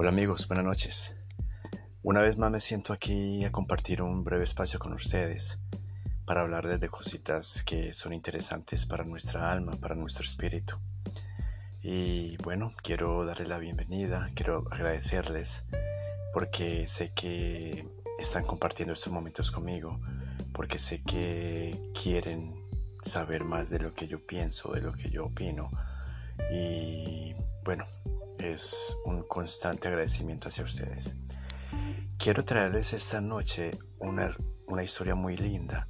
Hola amigos, buenas noches. Una vez más me siento aquí a compartir un breve espacio con ustedes para hablarles de cositas que son interesantes para nuestra alma, para nuestro espíritu. Y bueno, quiero darles la bienvenida, quiero agradecerles porque sé que están compartiendo estos momentos conmigo, porque sé que quieren saber más de lo que yo pienso, de lo que yo opino. Y bueno, es un constante agradecimiento hacia ustedes. Quiero traerles esta noche una, historia muy linda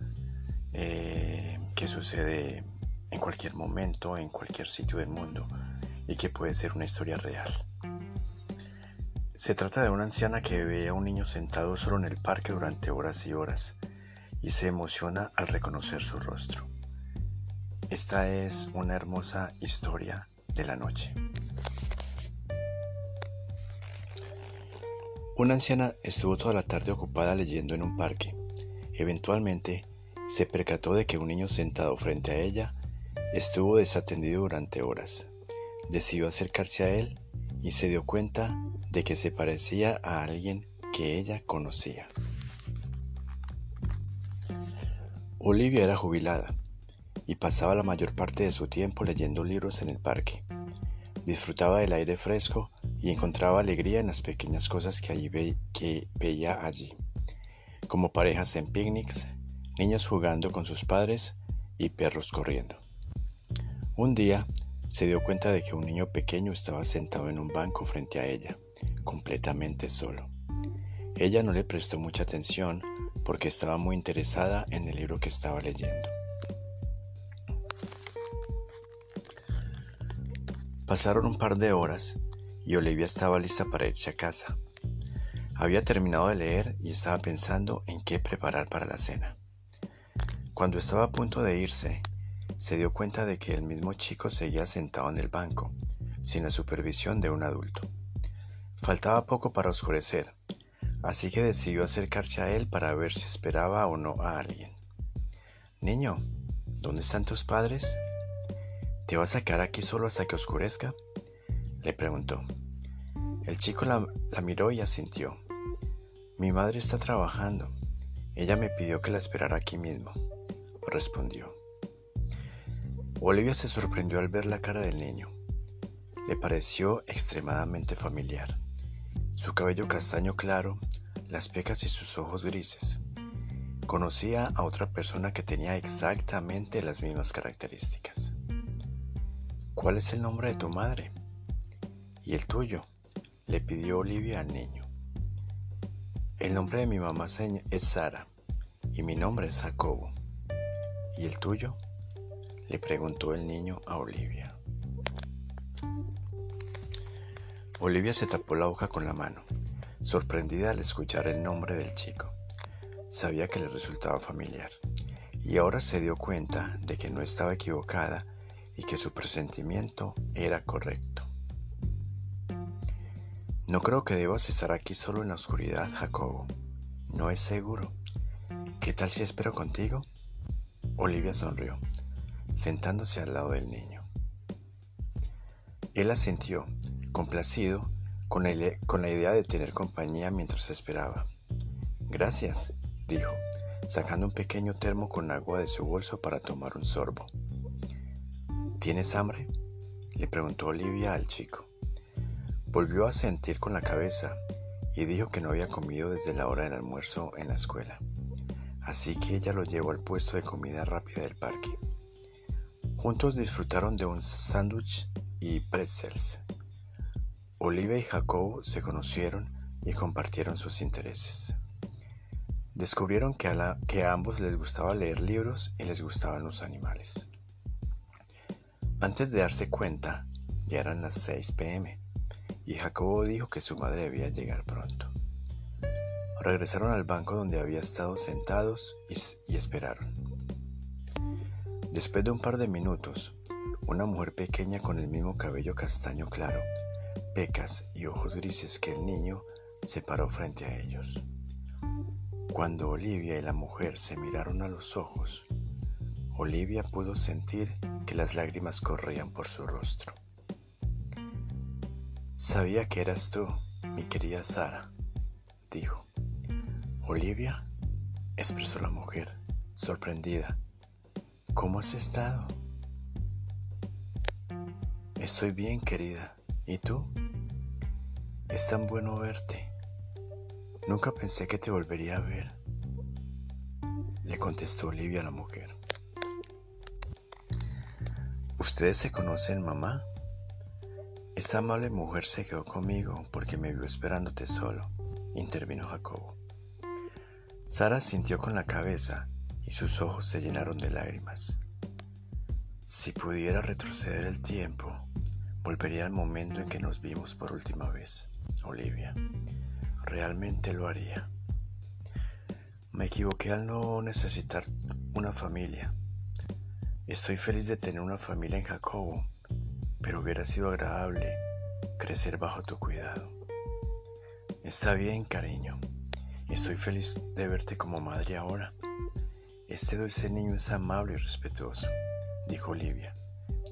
eh, que sucede en cualquier momento, en cualquier sitio del mundo y que puede ser una historia real. Se trata de una anciana que ve a un niño sentado solo en el parque durante horas y horas y se emociona al reconocer su rostro. Esta es una hermosa historia de la noche. Una anciana estuvo toda la tarde ocupada leyendo en un parque. Eventualmente, se percató de que un niño sentado frente a ella estuvo desatendido durante horas. Decidió acercarse a él y se dio cuenta de que se parecía a alguien que ella conocía. Olivia era jubilada y pasaba la mayor parte de su tiempo leyendo libros en el parque. Disfrutaba del aire fresco y encontraba alegría en las pequeñas cosas que, allí veía allí, como parejas en picnics, niños jugando con sus padres y perros corriendo. Un día se dio cuenta de que un niño pequeño estaba sentado en un banco frente a ella, completamente solo. Ella no le prestó mucha atención porque estaba muy interesada en el libro que estaba leyendo. Pasaron un par de horas y Olivia estaba lista para irse a casa. Había terminado de leer y estaba pensando en qué preparar para la cena. Cuando estaba a punto de irse, se dio cuenta de que el mismo chico seguía sentado en el banco, sin la supervisión de un adulto. Faltaba poco para oscurecer, así que decidió acercarse a él para ver si esperaba o no a alguien. Niño, ¿dónde están tus padres? ¿Te vas a quedar aquí solo hasta que oscurezca? le preguntó. El chico la, miró y asintió. Mi madre está trabajando. Ella me pidió que la esperara aquí mismo, respondió. Olivia se sorprendió al ver la cara del niño. Le pareció extremadamente familiar. Su cabello castaño claro, las pecas y sus ojos grises. Conocía a otra persona que tenía exactamente las mismas características. ¿Cuál es el nombre de tu madre? ¿Y el tuyo? Le pidió Olivia al niño. El nombre de mi mamá es Sara y mi nombre es Jacobo. ¿Y el tuyo? le preguntó el niño a Olivia. Olivia se tapó la boca con la mano, sorprendida al escuchar el nombre del chico. Sabía que le resultaba familiar, y ahora se dio cuenta de que no estaba equivocada y que su presentimiento era correcto. No creo que debas estar aquí solo en la oscuridad, Jacobo. No es seguro. ¿Qué tal si espero contigo? Olivia sonrió, sentándose al lado del niño. Él asintió, complacido, con, con la idea de tener compañía mientras esperaba. Gracias, dijo, sacando un pequeño termo con agua de su bolso para tomar un sorbo. ¿Tienes hambre? le preguntó Olivia al chico. Volvió a sentir con la cabeza y dijo que no había comido desde la hora del almuerzo en la escuela, así que ella lo llevó al puesto de comida rápida del parque. Juntos disfrutaron de un sándwich y pretzels. Olivia y Jacob se conocieron y compartieron sus intereses. Descubrieron que a, que a ambos les gustaba leer libros y les gustaban los animales. Antes de darse cuenta, ya eran las 6 pm y Jacobo dijo que su madre debía llegar pronto. Regresaron al banco donde había estado sentados y, esperaron. Después de un par de minutos, una mujer pequeña con el mismo cabello castaño claro, pecas y ojos grises que el niño se paró frente a ellos. Cuando Olivia y la mujer se miraron a los ojos, Olivia pudo sentir que las lágrimas corrían por su rostro. Sabía que eras tú, mi querida Sara, dijo. Olivia, expresó la mujer, sorprendida. ¿Cómo has estado? Estoy bien, querida. ¿Y tú? Es tan bueno verte. Nunca pensé que te volvería a ver, le contestó Olivia a la mujer. ¿Ustedes se conocen, mamá? Esta amable mujer se quedó conmigo porque me vio esperándote solo, intervino Jacobo. Sara sintió con la cabeza y sus ojos se llenaron de lágrimas. Si pudiera retroceder el tiempo, volvería al momento en que nos vimos por última vez, Olivia. Realmente lo haría. Me equivoqué al no necesitar una familia. Estoy feliz de tener una familia en Jacobo, pero hubiera sido agradable crecer bajo tu cuidado. Está bien, cariño. Estoy feliz de verte como madre ahora. Este dulce niño es amable y respetuoso, dijo Olivia,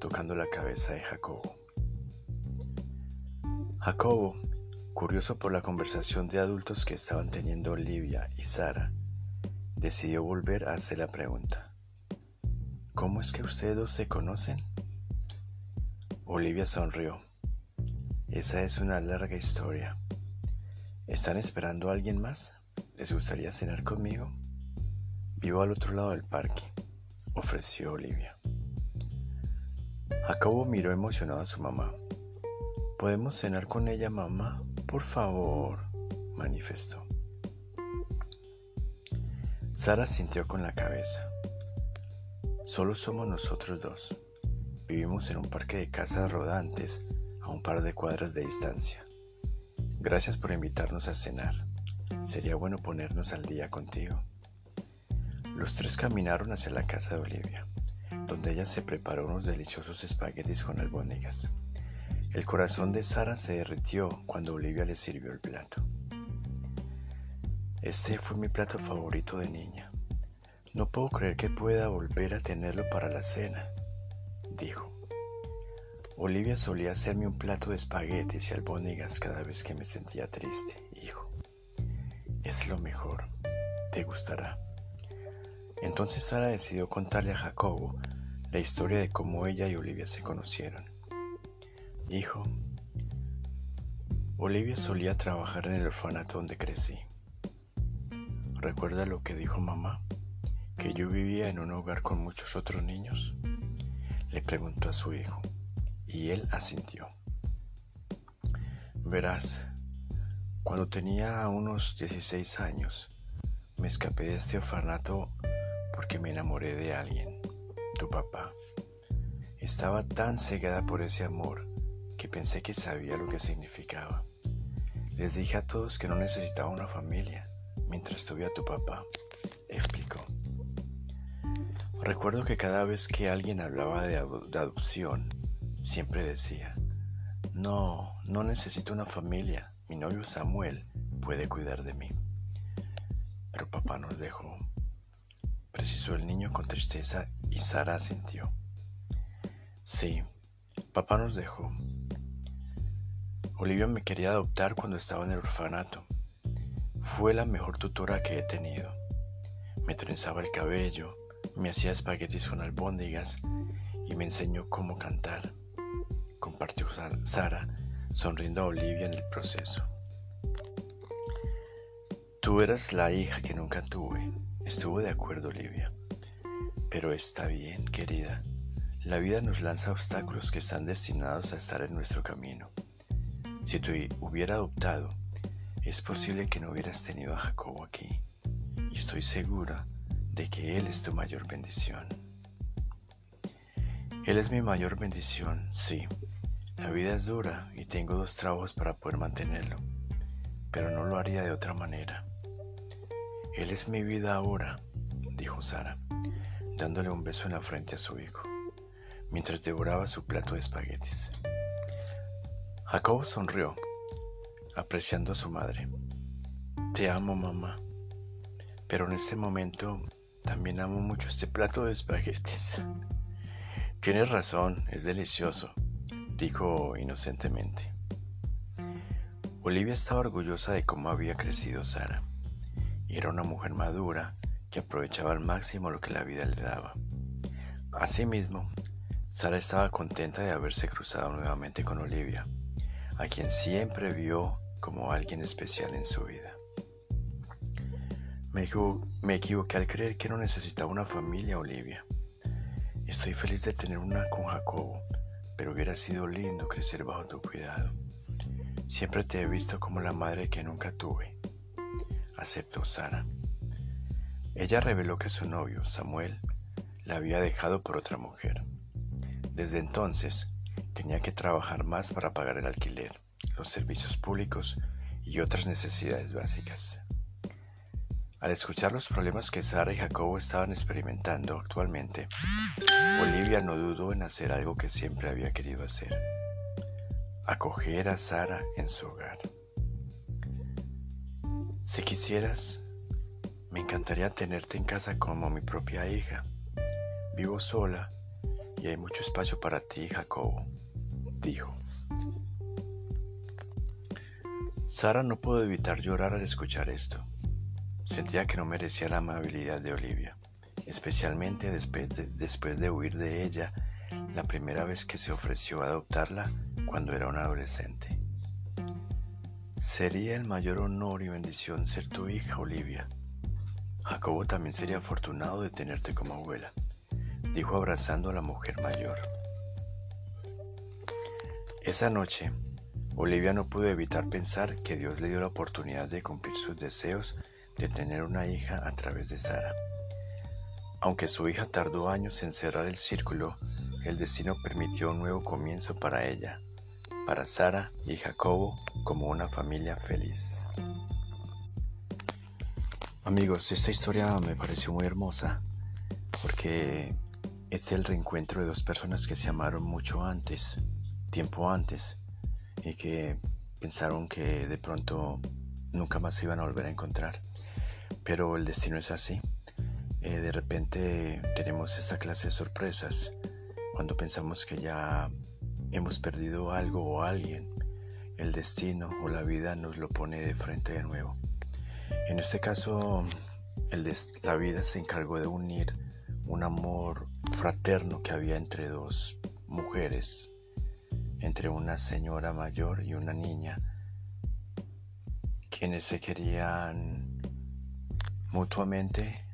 tocando la cabeza de Jacobo. Jacobo, curioso por la conversación de adultos que estaban teniendo Olivia y Sara, decidió volver a hacer la pregunta. ¿Cómo es que ustedes dos se conocen? Olivia sonrió. Esa es una larga historia. ¿Están esperando a alguien más? ¿Les gustaría cenar conmigo? Vivo al otro lado del parque, ofreció Olivia. Jacobo miró emocionado a su mamá. ¿Podemos cenar con ella, mamá? Por favor, manifestó. Sara sintió con la cabeza. Solo somos nosotros dos. Vivimos en un parque de casas rodantes a un par de cuadras de distancia. Gracias por invitarnos a cenar. Sería bueno ponernos al día contigo. Los tres caminaron hacia la casa de Olivia, donde ella se preparó unos deliciosos espaguetis con albóndigas. El corazón de Sara se derritió cuando Olivia le sirvió el plato. Este fue mi plato favorito de niña. No puedo creer que pueda volver a tenerlo para la cena, dijo. Olivia solía hacerme un plato de espaguetis y albóndigas cada vez que me sentía triste, hijo. Es lo mejor. Te gustará. Entonces Sara decidió contarle a Jacobo la historia de cómo ella y Olivia se conocieron. Hijo, Olivia solía trabajar en el orfanato donde crecí. ¿Recuerda lo que dijo mamá? ¿Que yo vivía en un hogar con muchos otros niños? Preguntó a su hijo, y él asintió. Verás, cuando tenía unos 16 años, me escapé de este orfanato porque me enamoré de alguien, tu papá. Estaba tan cegada por ese amor que pensé que sabía lo que significaba. Les dije a todos que no necesitaba una familia mientras tuve a tu papá, explicó. Recuerdo que cada vez que alguien hablaba de, adopción, siempre decía, no, no necesito una familia, mi novio Samuel puede cuidar de mí. Pero papá nos dejó. Precisó el niño con tristeza y Sara sintió. Sí, papá nos dejó. Olivia me quería adoptar cuando estaba en el orfanato. Fue la mejor tutora que he tenido. Me trenzaba el cabello, me hacía espaguetis con albóndigas y me enseñó cómo cantar. Compartió Sara sonriendo a Olivia en el proceso. Tú eras la hija que nunca tuve. Estuvo de acuerdo, Olivia. Pero está bien, querida. La vida nos lanza obstáculos que están destinados a estar en nuestro camino. Si te hubiera adoptado, es posible que no hubieras tenido a Jacobo aquí. Y estoy segura de que Él es tu mayor bendición. Él es mi mayor bendición, sí, la vida es dura y tengo dos trabajos para poder mantenerlo, pero no lo haría de otra manera. Él es mi vida ahora, dijo Sara, dándole un beso en la frente a su hijo, mientras devoraba su plato de espaguetis. Jacobo sonrió, apreciando a su madre. Te amo, mamá, pero en este momento también amo mucho este plato de espaguetis. Tienes razón, es delicioso dijo inocentemente. Olivia estaba orgullosa de cómo había crecido Sara. Era una mujer madura que aprovechaba al máximo lo que la vida le daba. Asimismo, Sara estaba contenta de haberse cruzado nuevamente con Olivia, a quien siempre vio como alguien especial en su vida. Me, me equivoqué al creer que no necesitaba una familia, Olivia. Estoy feliz de tener una con Jacobo, pero hubiera sido lindo crecer bajo tu cuidado. Siempre te he visto como la madre que nunca tuve. Aceptó Sara. Ella reveló que su novio, Samuel, la había dejado por otra mujer. Desde entonces, tenía que trabajar más para pagar el alquiler, los servicios públicos y otras necesidades básicas. Al escuchar los problemas que Sara y Jacobo estaban experimentando actualmente, Olivia no dudó en hacer algo que siempre había querido hacer, acoger a Sara en su hogar. Si quisieras, me encantaría tenerte en casa como mi propia hija. Vivo sola y hay mucho espacio para ti, Jacobo, dijo. Sara no pudo evitar llorar al escuchar esto. Sentía que no merecía la amabilidad de Olivia, especialmente después de, después de huir de ella la primera vez que se ofreció a adoptarla cuando era una adolescente. Sería el mayor honor y bendición ser tu hija, Olivia. Jacobo también sería afortunado de tenerte como abuela, dijo abrazando a la mujer mayor. Esa noche, Olivia no pudo evitar pensar que Dios le dio la oportunidad de cumplir sus deseos de tener una hija a través de Sara. Aunque su hija tardó años en cerrar el círculo, el destino permitió un nuevo comienzo para ella, para Sara y Jacobo como una familia feliz. Amigos, esta historia me pareció muy hermosa porque es el reencuentro de dos personas que se amaron mucho antes, tiempo antes, y que pensaron que de pronto nunca más se iban a volver a encontrar pero el destino es así. Eh, de repente tenemos esa clase de sorpresas cuando pensamos que ya hemos perdido algo o alguien. El destino o la vida nos lo pone de frente de nuevo. En este caso, la vida se encargó de unir un amor fraterno que había entre dos mujeres, entre una señora mayor y una niña, quienes se querían mutuamente,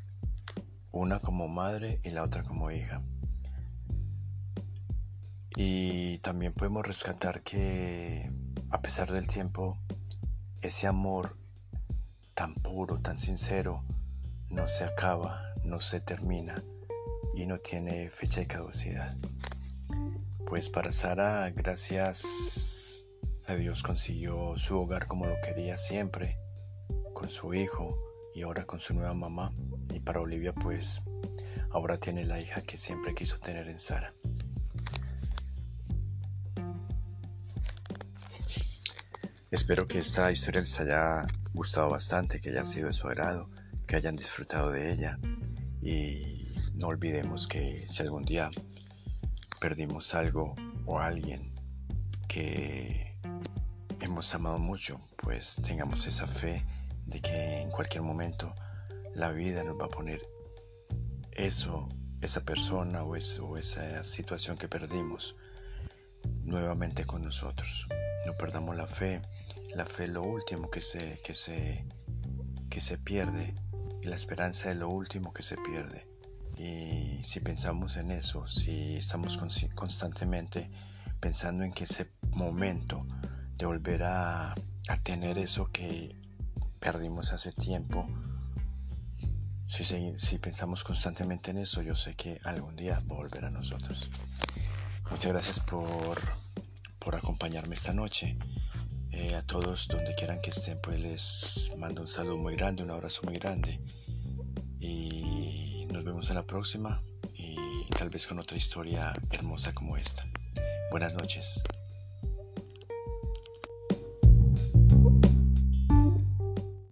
una como madre y la otra como hija. Y también podemos rescatar que a pesar del tiempo, ese amor tan puro, tan sincero, no se acaba, no se termina y no tiene fecha de caducidad. Pues para Sara, gracias a Dios consiguió su hogar como lo quería siempre, con su hijo, y ahora con su nueva mamá. Y para Olivia pues ahora tiene la hija que siempre quiso tener en Sara. Espero que esta historia les haya gustado bastante, que haya sido de su agrado, que hayan disfrutado de ella y no olvidemos que si algún día perdimos algo o alguien que hemos amado mucho, pues tengamos esa fe de que en cualquier momento la vida nos va a poner eso, esa persona o, esa situación que perdimos nuevamente con nosotros. No perdamos la fe. La fe es lo último que se, que se, que se pierde. La esperanza es lo último que se pierde. Y si pensamos en eso, si estamos constantemente pensando en que ese momento de volver a, a tener eso que perdimos hace tiempo, si, si, pensamos constantemente en eso, yo sé que algún día va a a nosotros. Muchas gracias por, por acompañarme esta noche. Eh, a todos donde quieran que estén, pues les mando un saludo muy grande, un abrazo muy grande. Y nos vemos en la próxima y tal vez con otra historia hermosa como esta. Buenas noches.